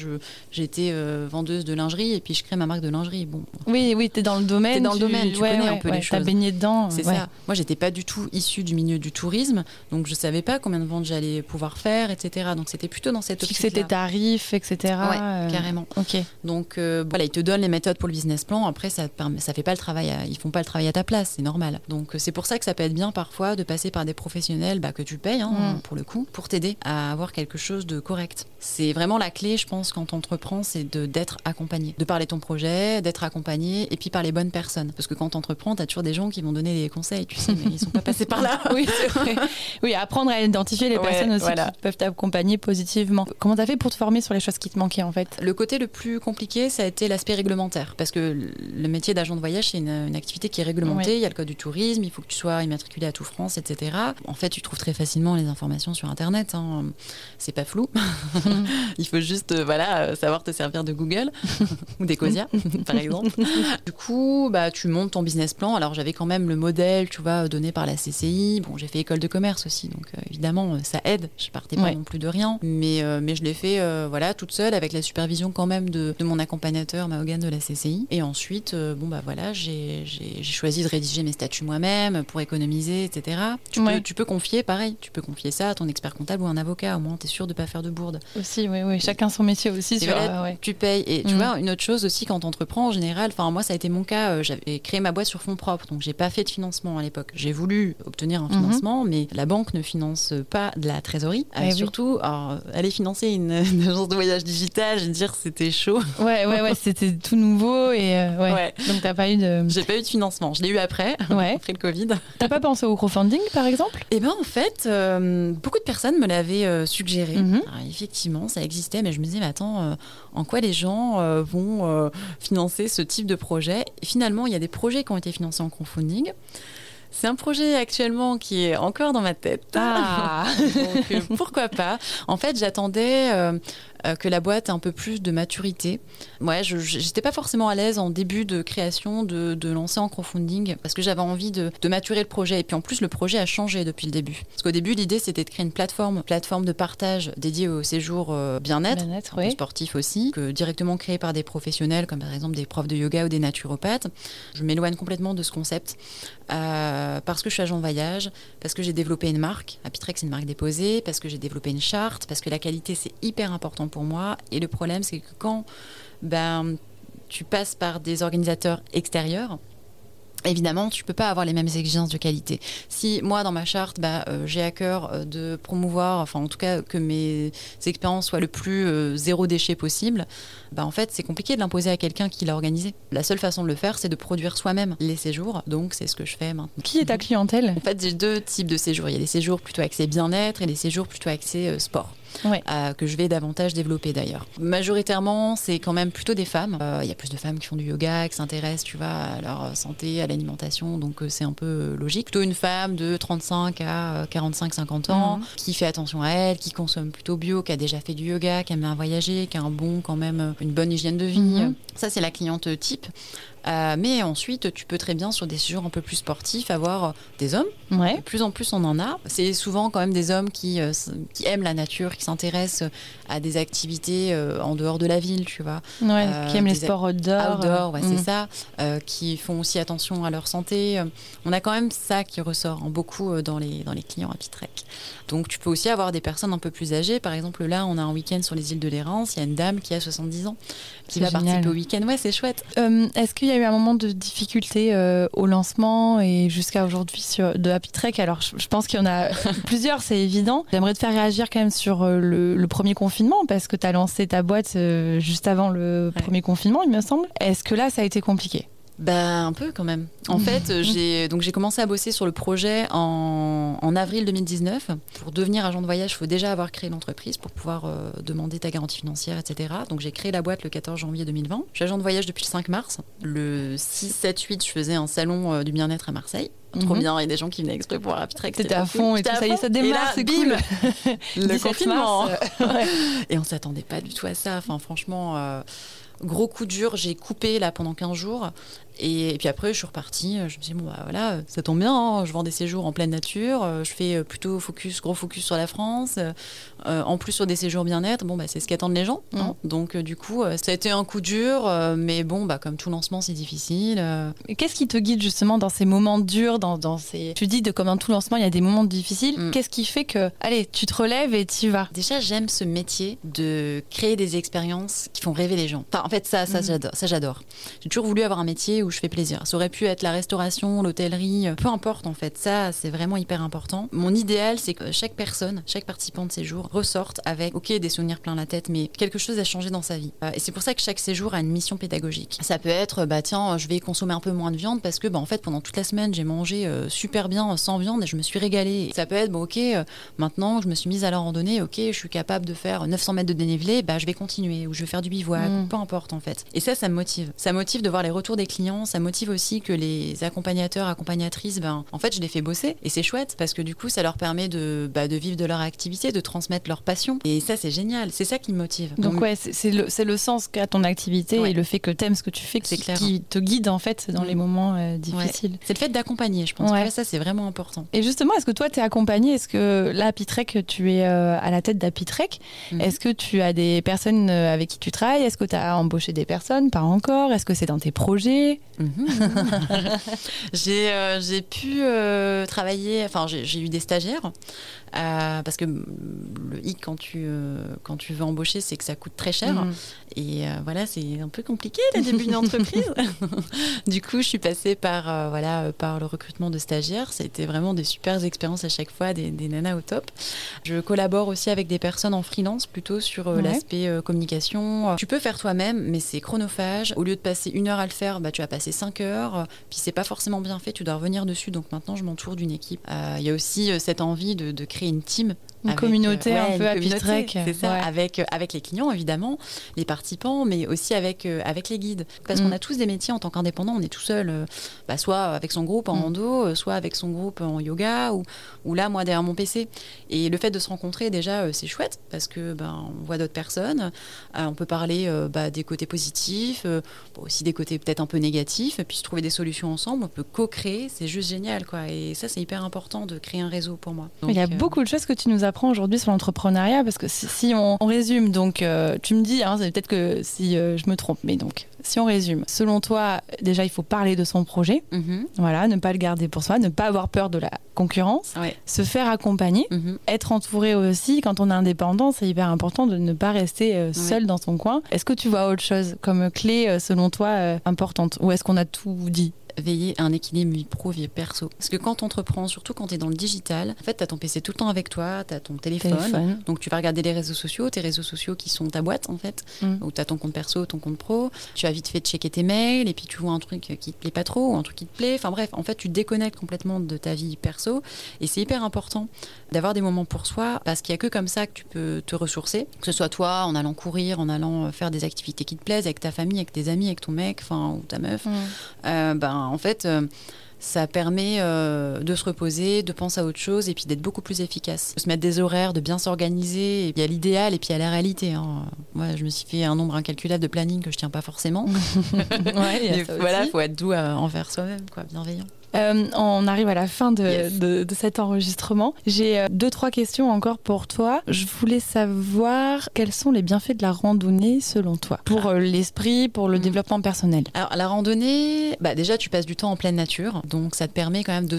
j'étais vendeuse de lingerie et puis je crée ma marque de lingerie. Bon. Oui, oui, tu es dans le domaine. Es dans le domaine, tu connais un peu les choses. T'as baigné dedans. C'est ça. Moi, j'étais pas du tout issue du milieu du tourisme, donc je savais pas combien de ventes j'allais pouvoir faire, etc. Donc c'était plutôt dans cette optique. Tes tarifs, etc. Ouais, euh, carrément. Ok. Donc euh, voilà, ils te donnent les méthodes pour le business plan. Après, ça ça fait pas le travail, ils font pas le travail à ta place, c'est normal. Donc euh, c'est pour ça que ça peut être bien parfois de passer par des professionnels bah, que tu payes hein, mm. pour le coup, pour t'aider à avoir quelque chose de correct. C'est vraiment la clé, je pense, quand on entreprend, c'est d'être accompagné, de parler ton projet, d'être accompagné, et puis par les bonnes personnes. Parce que quand tu entreprends, tu as toujours des gens qui vont donner des conseils, tu sais, mais ils sont pas passés par là. oui, vrai. Oui, apprendre à identifier les personnes aussi qui peuvent t'accompagner positivement. Comment tu as fait pour te former sur les choses qui te manquaient en fait? Le côté le plus compliqué, ça a été l'aspect réglementaire. Parce que le métier d'agent de voyage, c'est une, activité qui est réglementée. Il y a le code du tourisme, il faut que tu sois immatriculé à tout France, etc. En fait, tu trouves très facilement les informations sur Internet. Hein. C'est pas flou. il faut juste euh, voilà, savoir te servir de Google ou d'Ecosia, par exemple. Du coup, bah, tu montes ton business plan. Alors, j'avais quand même le modèle, tu vois, donné par la CCI. Bon, j'ai fait école de commerce aussi, donc euh, évidemment, euh, ça aide. Je partais pas non plus de rien, mais, euh, mais je l'ai fait voilà, toute seule avec la supervision quand même de, de mon accompagnateur, Mahogan de la CCI. Et ensuite, bon, bah voilà, j'ai choisi de rédiger mes statuts moi-même pour économiser, etc. Tu, peux, tu peux confier, pareil, tu peux confier ça à ton expert comptable ou un avocat, au moins, tu es sûr de pas faire de bourde. Aussi, oui, oui, chacun son métier aussi. Sur, Tu payes. Et tu mm. vois, une autre chose aussi, quand tu entreprends en général, enfin, moi, ça a été mon cas, j'avais créé ma boîte sur fonds propres, donc j'ai pas fait de financement à l'époque. J'ai voulu obtenir un mhm. financement, mais la banque ne finance pas de la trésorerie. Euh, eh surtout, aller financer une, agence de voyage digital, je veux dire, c'était chaud. Ouais, ouais, ouais, c'était tout nouveau et euh, ouais. Donc t'as pas eu de. J'ai pas eu de financement. Je l'ai eu après, ouais. après le Covid. T'as pas pensé au crowdfunding, par exemple? Eh ben, en fait, euh, beaucoup de personnes me l'avaient suggéré. Mhm. effectivement, ça existait, mais je me disais, mais attends, en quoi les gens vont financer ce type de projet et Finalement, il y a des projets qui ont été financés en crowdfunding. C'est un projet actuellement qui est encore dans ma tête. Ah. Donc, euh, pourquoi pas En fait, j'attendais euh, que la boîte ait un peu plus de maturité. Ouais, je n'étais pas forcément à l'aise en début de création de, de lancer en crowdfunding parce que j'avais envie de, de, maturer le projet. Et puis en plus, le projet a changé depuis le début. Parce qu'au début, l'idée c'était de créer une plateforme, plateforme de partage dédiée au séjour euh, bien-être, bien sportif aussi, que directement créé par des professionnels comme par exemple des profs de yoga ou des naturopathes. Je m'éloigne complètement de ce concept euh, parce que je suis agent voyage, parce que j'ai développé une marque. Apitrex, c'est une marque déposée, parce que j'ai développé une charte, parce que la qualité c'est hyper important pour moi. Et le problème, c'est que quand ben, tu passes par des organisateurs extérieurs, Évidemment, tu peux pas avoir les mêmes exigences de qualité. Si moi, dans ma charte, bah, euh, j'ai à cœur euh, de promouvoir, enfin en tout cas que mes expériences soient le plus euh, zéro déchet possible, bah, en fait c'est compliqué de l'imposer à quelqu'un qui l'a organisé. La seule façon de le faire, c'est de produire soi-même les séjours. Donc c'est ce que je fais maintenant. Qui est ta clientèle? En fait, j'ai deux types de séjours. Il y a des séjours plutôt axés bien-être et des séjours plutôt axés sport. Euh, que je vais davantage développer d'ailleurs. Majoritairement, c'est quand même plutôt des femmes. Euh, il y a plus de femmes qui font du yoga, qui s'intéressent, tu vois, à leur santé, à l'alimentation, donc euh, c'est un peu logique. Plutôt une femme de 35 à 45-50 ans, mhm. qui fait attention à elle, qui consomme plutôt bio, qui a déjà fait du yoga, qui aime bien voyager, qui a un bon quand même une bonne hygiène de vie. Mhm. Ça, c'est la cliente type. Euh, mais ensuite, tu peux très bien, sur des séjours un peu plus sportifs, avoir euh, des hommes. Ouais. De plus en plus, on en a. C'est souvent quand même des hommes qui, euh, qui aiment la nature, qui s'intéressent à des activités en dehors de la ville, tu vois. Ouais, qui aiment les sports outdoor. Outdoor, ouais, c'est mm. ça. qui font aussi attention à leur santé. On a quand même ça qui ressort beaucoup dans, les, dans les clients à Pitrec. Donc, tu peux aussi avoir des personnes un peu plus âgées. Par exemple, là, on a un week-end sur les îles de l'Érance. Il y a une dame qui a 70 ans qui va participer au week-end. Ouais, c'est chouette. Est-ce qu'il y a eu un moment de difficulté euh, au lancement et jusqu'à aujourd'hui sur de Happy Trek. Alors, je, pense qu'il y en a plusieurs, c'est évident. J'aimerais te faire réagir quand même sur euh, le, premier confinement parce que tu as lancé ta boîte euh, juste avant le premier confinement, il me semble. Est-ce que là, ça a été compliqué? Bah un peu quand même. En fait, j'ai donc j'ai commencé à bosser sur le projet en, en, avril 2019. Pour devenir agent de voyage, il faut déjà avoir créé l'entreprise pour pouvoir euh, demander ta garantie financière, etc. Donc j'ai créé la boîte le 14 janvier 2020. Je suis agent de voyage depuis le 5 mars. Le 6, 7, 8, je faisais un salon euh, du bien-être à Marseille. Trop mhm. bien, il y a des gens qui venaient exprès pour Rapitrek. C'était à fond et tout ça y est, ça démarre, c'est cool. le confinement. Et on s'attendait pas du tout à ça. Enfin, franchement, euh, gros coup dur. J'ai coupé là pendant 15 jours. Et, puis après, je suis repartie. Je me suis dit, bon, bah voilà, ça tombe bien. Hein. je vends des séjours en pleine nature. Je fais plutôt focus, gros focus sur la France. Euh, en plus, sur des séjours bien-être, bon, bah, c'est ce qu'attendent les gens. Hein. Mm. Donc, euh, du coup, euh, ça a été un coup dur. mais bon, bah, comme tout lancement, c'est difficile. Qu'est-ce qui te guide justement dans ces moments durs dans, dans ces... Tu dis, de, comme dans tout lancement, il y a des moments difficiles. Mm. Qu'est-ce qui fait que, allez, tu te relèves et tu vas? Déjà, j'aime ce métier de créer des expériences qui font rêver les gens. Enfin, en fait, ça, ça, mm. ça j'adore. J'ai toujours voulu avoir un métier où je fais plaisir. Ça aurait pu être la restauration, l'hôtellerie, peu importe en fait. Ça, c'est vraiment hyper important. Mon idéal, c'est que chaque personne, chaque participant de séjour ressorte avec, ok, des souvenirs plein la tête, mais quelque chose a changé dans sa vie. Euh, et c'est pour ça que chaque séjour a une mission pédagogique. Ça peut être, bah tiens, je vais consommer un peu moins de viande parce que, bah, en fait, pendant toute la semaine, j'ai mangé euh, super bien sans viande et je me suis régalée. Ça peut être, bon, ok, euh, maintenant, je me suis mise à la randonnée, ok, je suis capable de faire 900 mètres de dénivelé, bah, je vais continuer ou je vais faire du bivouac, mm. peu importe en fait. Et ça, ça me motive. Ça motive de voir les retours des clients, ça motive aussi que les accompagnateurs, accompagnatrices, ben, en fait, je les fais bosser et c'est chouette parce que du coup, ça leur permet de, bah, de vivre de leur activité, de transmettre leur passion et ça, c'est génial. C'est ça qui me motive. Donc, ouais, c'est le, le, sens qu'a ton activité et le fait que tu aimes ce que tu fais qui, qui, te guide en fait dans les mm. moments euh, difficiles. C'est le fait d'accompagner, je pense. Que ça, c'est vraiment important. Et justement, est-ce que toi, tu es accompagné Est-ce que là, Apitrek, tu es euh, à la tête d'Apitrek mm. Est-ce que tu as des personnes euh, avec qui tu travailles? Est-ce que tu as embauché des personnes? Pas encore. Est-ce que c'est dans tes projets? mm-hmm. J'ai pu travailler, enfin, j'ai eu des stagiaires. parce que le hic quand tu, euh, quand tu veux embaucher, c'est que ça coûte très cher. Mhm. Et euh, voilà, c'est un peu compliqué le début d'une entreprise. du coup, je suis passée par, euh, voilà, par le recrutement de stagiaires. C'était vraiment des super expériences à chaque fois, des, des, nanas au top. Je collabore aussi avec des personnes en freelance, plutôt sur l'aspect communication. Tu peux faire toi-même, mais c'est chronophage. Au lieu de passer une heure à le faire, bah, tu vas passer cinq heures. Puis c'est pas forcément bien fait, tu dois revenir dessus. Donc maintenant, je m'entoure d'une équipe. Il y a aussi cette envie de, de créer une team une communauté un peu C'est ça, avec, euh, avec les clients évidemment, les participants, mais aussi avec, euh, avec les guides. Parce qu'on mm. a tous des métiers en tant qu'indépendant, on est tout seul, euh, bah, soit avec son groupe en mm. rando, soit avec son groupe en yoga, ou, ou là, moi, derrière mon PC. Et le fait de se rencontrer, déjà, c'est chouette, parce que ben, on voit d'autres personnes, on peut parler bah, des côtés positifs, aussi des côtés peut-être un peu négatifs, et puis se trouver des solutions ensemble, on peut co-créer, c'est juste génial. quoi. Et ça, c'est hyper important de créer un réseau pour moi. Il y a beaucoup de choses que tu nous as apprend aujourd'hui sur l'entrepreneuriat Parce que si, on, résume, donc euh, tu me dis, hein, c'est peut-être que si euh, je me trompe, mais donc si on résume, selon toi, déjà il faut parler de son projet, mhm. voilà, ne pas le garder pour soi, ne pas avoir peur de la concurrence, se faire accompagner, mhm. être entouré aussi. Quand on est indépendant, c'est hyper important de ne pas rester euh, seul dans son coin. Est-ce que tu vois autre chose comme clé selon toi importante, ou est-ce qu'on a tout dit? Veiller à un équilibre vie pro, vie perso. Parce que quand tu entreprends, surtout quand tu es dans le digital, en fait, tu as ton PC tout le temps avec toi, tu as ton téléphone, Donc, tu vas regarder les réseaux sociaux, tes réseaux sociaux qui sont ta boîte, en fait. Mm. Ou tu as ton compte perso, ton compte pro. Tu as vite fait de checker tes mails et puis tu vois un truc qui te plaît pas trop ou un truc qui te plaît. Enfin, bref, en fait, tu te déconnectes complètement de ta vie perso. Et c'est hyper important d'avoir des moments pour soi parce qu'il y a que comme ça que tu peux te ressourcer. Que ce soit toi, en allant courir, en allant faire des activités qui te plaisent, avec ta famille, avec tes amis, avec ton mec, enfin, ou ta meuf. Mm. Euh, ben, en fait, euh, ça permet euh, de se reposer, de penser à autre chose et puis d'être beaucoup plus efficace. De se mettre des horaires, de bien s'organiser. Il y a l'idéal et puis il y a la réalité. Hein. Moi, je me suis fait un nombre incalculable de planning que je tiens pas forcément. ouais, voilà, faut être doux envers soi-même, quoi, bienveillant. Euh, on arrive à la fin de, cet enregistrement. J'ai euh, deux, trois questions encore pour toi. Je voulais savoir quels sont les bienfaits de la randonnée selon toi? Pour euh, l'esprit, pour le mm. développement personnel. Alors, la randonnée, bah, déjà, tu passes du temps en pleine nature. Donc, ça te permet quand même de,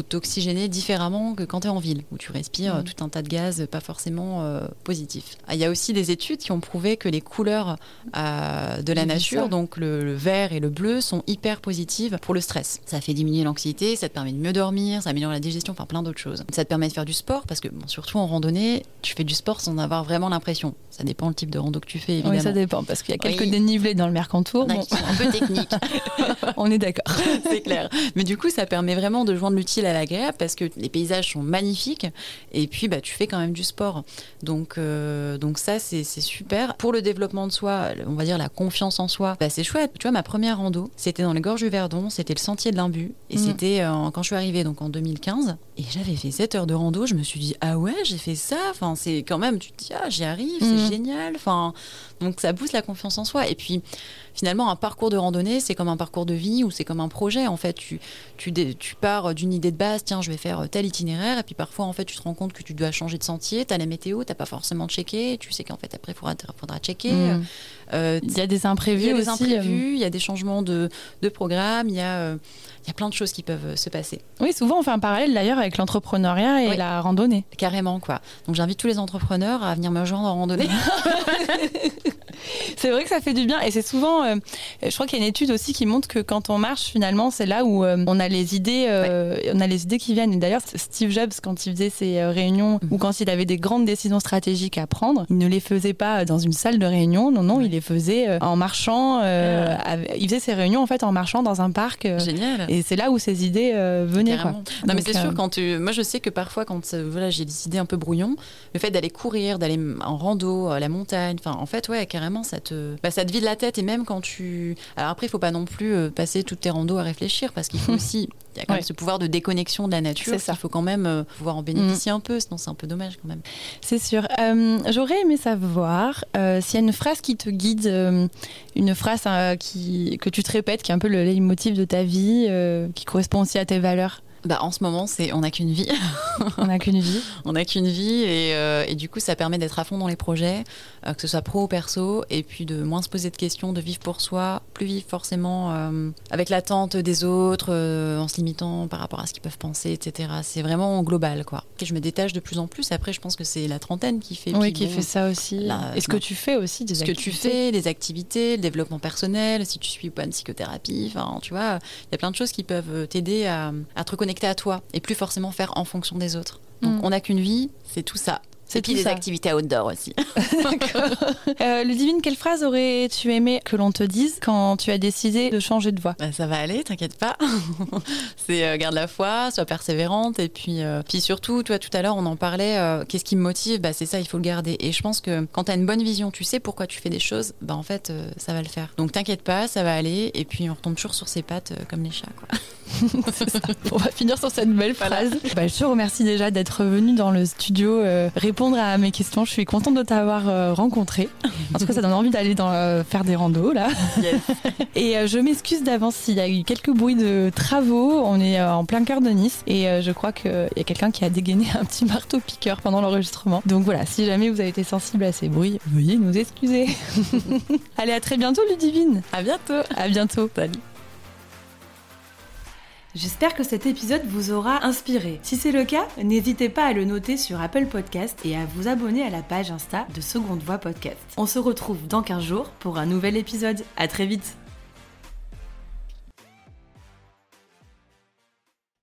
t'oxygéner différemment que quand tu es en ville, où tu respires mm. tout un tas de gaz pas forcément positifs. Ah, il y a aussi des études qui ont prouvé que les couleurs de la nature, donc le, vert et le bleu, sont hyper positives pour le stress. Ça fait diminuer l'anxiété, ça te permet de mieux dormir, ça améliore la digestion, enfin plein d'autres choses. Ça te permet de faire du sport parce que bon, surtout en randonnée, tu fais du sport sans avoir vraiment l'impression. Ça dépend le type de rando que tu fais évidemment. Oui, ça dépend parce qu'il y a quelques dénivelés dans le Mercantour. Bon. Un peu technique. On est d'accord. C'est clair. Mais du coup, ça permet vraiment de joindre l'utile à l'agréable parce que les paysages sont magnifiques et puis bah, tu fais quand même du sport. Donc, euh, donc ça, c'est super. Pour le développement de soi, on va dire la confiance en soi, bah, c'est chouette. Tu vois, ma première rando, c'était dans les gorges du Verdon, c'était le sentier de l'imbu et mm. c'était euh, quand je suis arrivée donc en 2015 et j'avais fait 7 heures de rando, je me suis dit ah ouais, j'ai fait ça. Enfin, c'est quand même tu te dis ah, j'y arrive, c'est mm. génial. Enfin, donc ça booste la confiance en soi et puis finalement, un parcours de randonnée, c'est comme un parcours de vie ou c'est comme un projet. En fait, tu, tu, tu pars d'une idée de base, tiens, je vais faire tel itinéraire, et puis parfois, en fait, tu te rends compte que tu dois changer de sentier, tu as la météo, tu pas forcément checké, tu sais qu'en fait, après, il faudra, faudra checker. Mmh. Euh, il y a des imprévus. Il y a des imprévus, euh. il y a des changements de, de programme, il y a. Euh, il y a plein de choses qui peuvent se passer. Oui, souvent on fait un parallèle d'ailleurs avec l'entrepreneuriat et la randonnée. Carrément, quoi. Donc j'invite tous les entrepreneurs à venir me rejoindre en randonnée. c'est vrai que ça fait du bien et c'est souvent, euh, je crois qu'il y a une étude aussi qui montre que quand on marche finalement, c'est là où euh, on a les idées, euh, on a les idées qui viennent. Et d'ailleurs, Steve Jobs, quand il faisait ses réunions ou quand il avait des grandes décisions stratégiques à prendre, il ne les faisait pas dans une salle de réunion. Non, non, il les faisait en marchant. Ah. il faisait ses réunions en fait en marchant dans un parc. Génial. Et c'est là où ses idées venaient. Quoi. Non, mais c'est sûr quand tu, moi je sais que parfois quand voilà j'ai des idées un peu brouillon, le fait d'aller courir, d'aller en rando, à la montagne, enfin en fait ouais carrément ça te, bah, ça te vide la tête. Et même quand tu. Alors après, il faut pas non plus euh, passer toutes tes randos à réfléchir parce qu'il faut aussi. Il y a quand même ce pouvoir de déconnexion de la nature. Il faut quand même euh, pouvoir en bénéficier mm. un peu, sinon c'est un peu dommage quand même. C'est sûr. Euh, j'aurais aimé savoir s'il y a une phrase qui te guide, une phrase qui, que tu te répètes, qui est un peu le leitmotiv de ta vie, qui correspond aussi à tes valeurs. Bah, en ce moment, c'est on n'a qu'une vie. on n'a qu'une vie. on n'a qu'une vie et, euh, et, du coup, ça permet d'être à fond dans les projets, euh, que ce soit pro ou perso, et puis de moins se poser de questions, de vivre pour soi, plus vivre forcément euh, avec l'attente des autres, en se limitant par rapport à ce qu'ils peuvent penser, etc. C'est vraiment global, quoi. Et je me détache de plus en plus. Après, je pense que c'est la trentaine qui fait. Oui, qui fait ça aussi. et ce que tu fais aussi, des ce que tu fais, les activités, le développement personnel, si tu suis pas une psychothérapie, enfin, tu vois, il y a plein de choses qui peuvent t'aider à, à te reconnecter à toi et plus forcément faire en fonction des autres. Donc mm. on n'a qu'une vie, c'est tout ça. C'est puis des activités outdoor aussi. euh, Ludivine, quelle phrase aurais-tu aimé que l'on te dise quand tu as décidé de changer de voie bah, Ça va aller, t'inquiète pas. c'est euh, garde la foi, sois persévérante. Et puis, euh, puis surtout, toi, tout à l'heure, on en parlait, euh, qu'est-ce qui me motive? Bah, C'est ça, il faut le garder. Et je pense que quand tu as une bonne vision, tu sais pourquoi tu fais des choses, bah, en fait, ça va le faire. Donc t'inquiète pas, ça va aller. Et puis on retombe toujours sur ses pattes comme les chats. Quoi. on va finir sur cette belle phrase. Bah, je te remercie déjà d'être venu dans le studio répondre à mes questions. Je suis contente de t'avoir euh, rencontré. En tout cas, ça donne envie d'aller dans, euh, faire des randos là. et euh, je m'excuse d'avance s'il y a eu quelques bruits de travaux. On est en plein cœur de Nice et je crois qu'il y a quelqu'un qui a dégainé un petit marteau piqueur pendant l'enregistrement. Donc voilà, si jamais vous avez été sensible à ces bruits, veuillez nous excuser. Allez, à très bientôt, Ludivine. À bientôt. À bientôt. Salut. J'espère que cet épisode vous aura inspiré. Si c'est le cas, n'hésitez pas à le noter sur Apple Podcast et à vous abonner à la page Insta de Seconde Voix Podcast. On se retrouve dans 15 jours pour un nouvel épisode. À très vite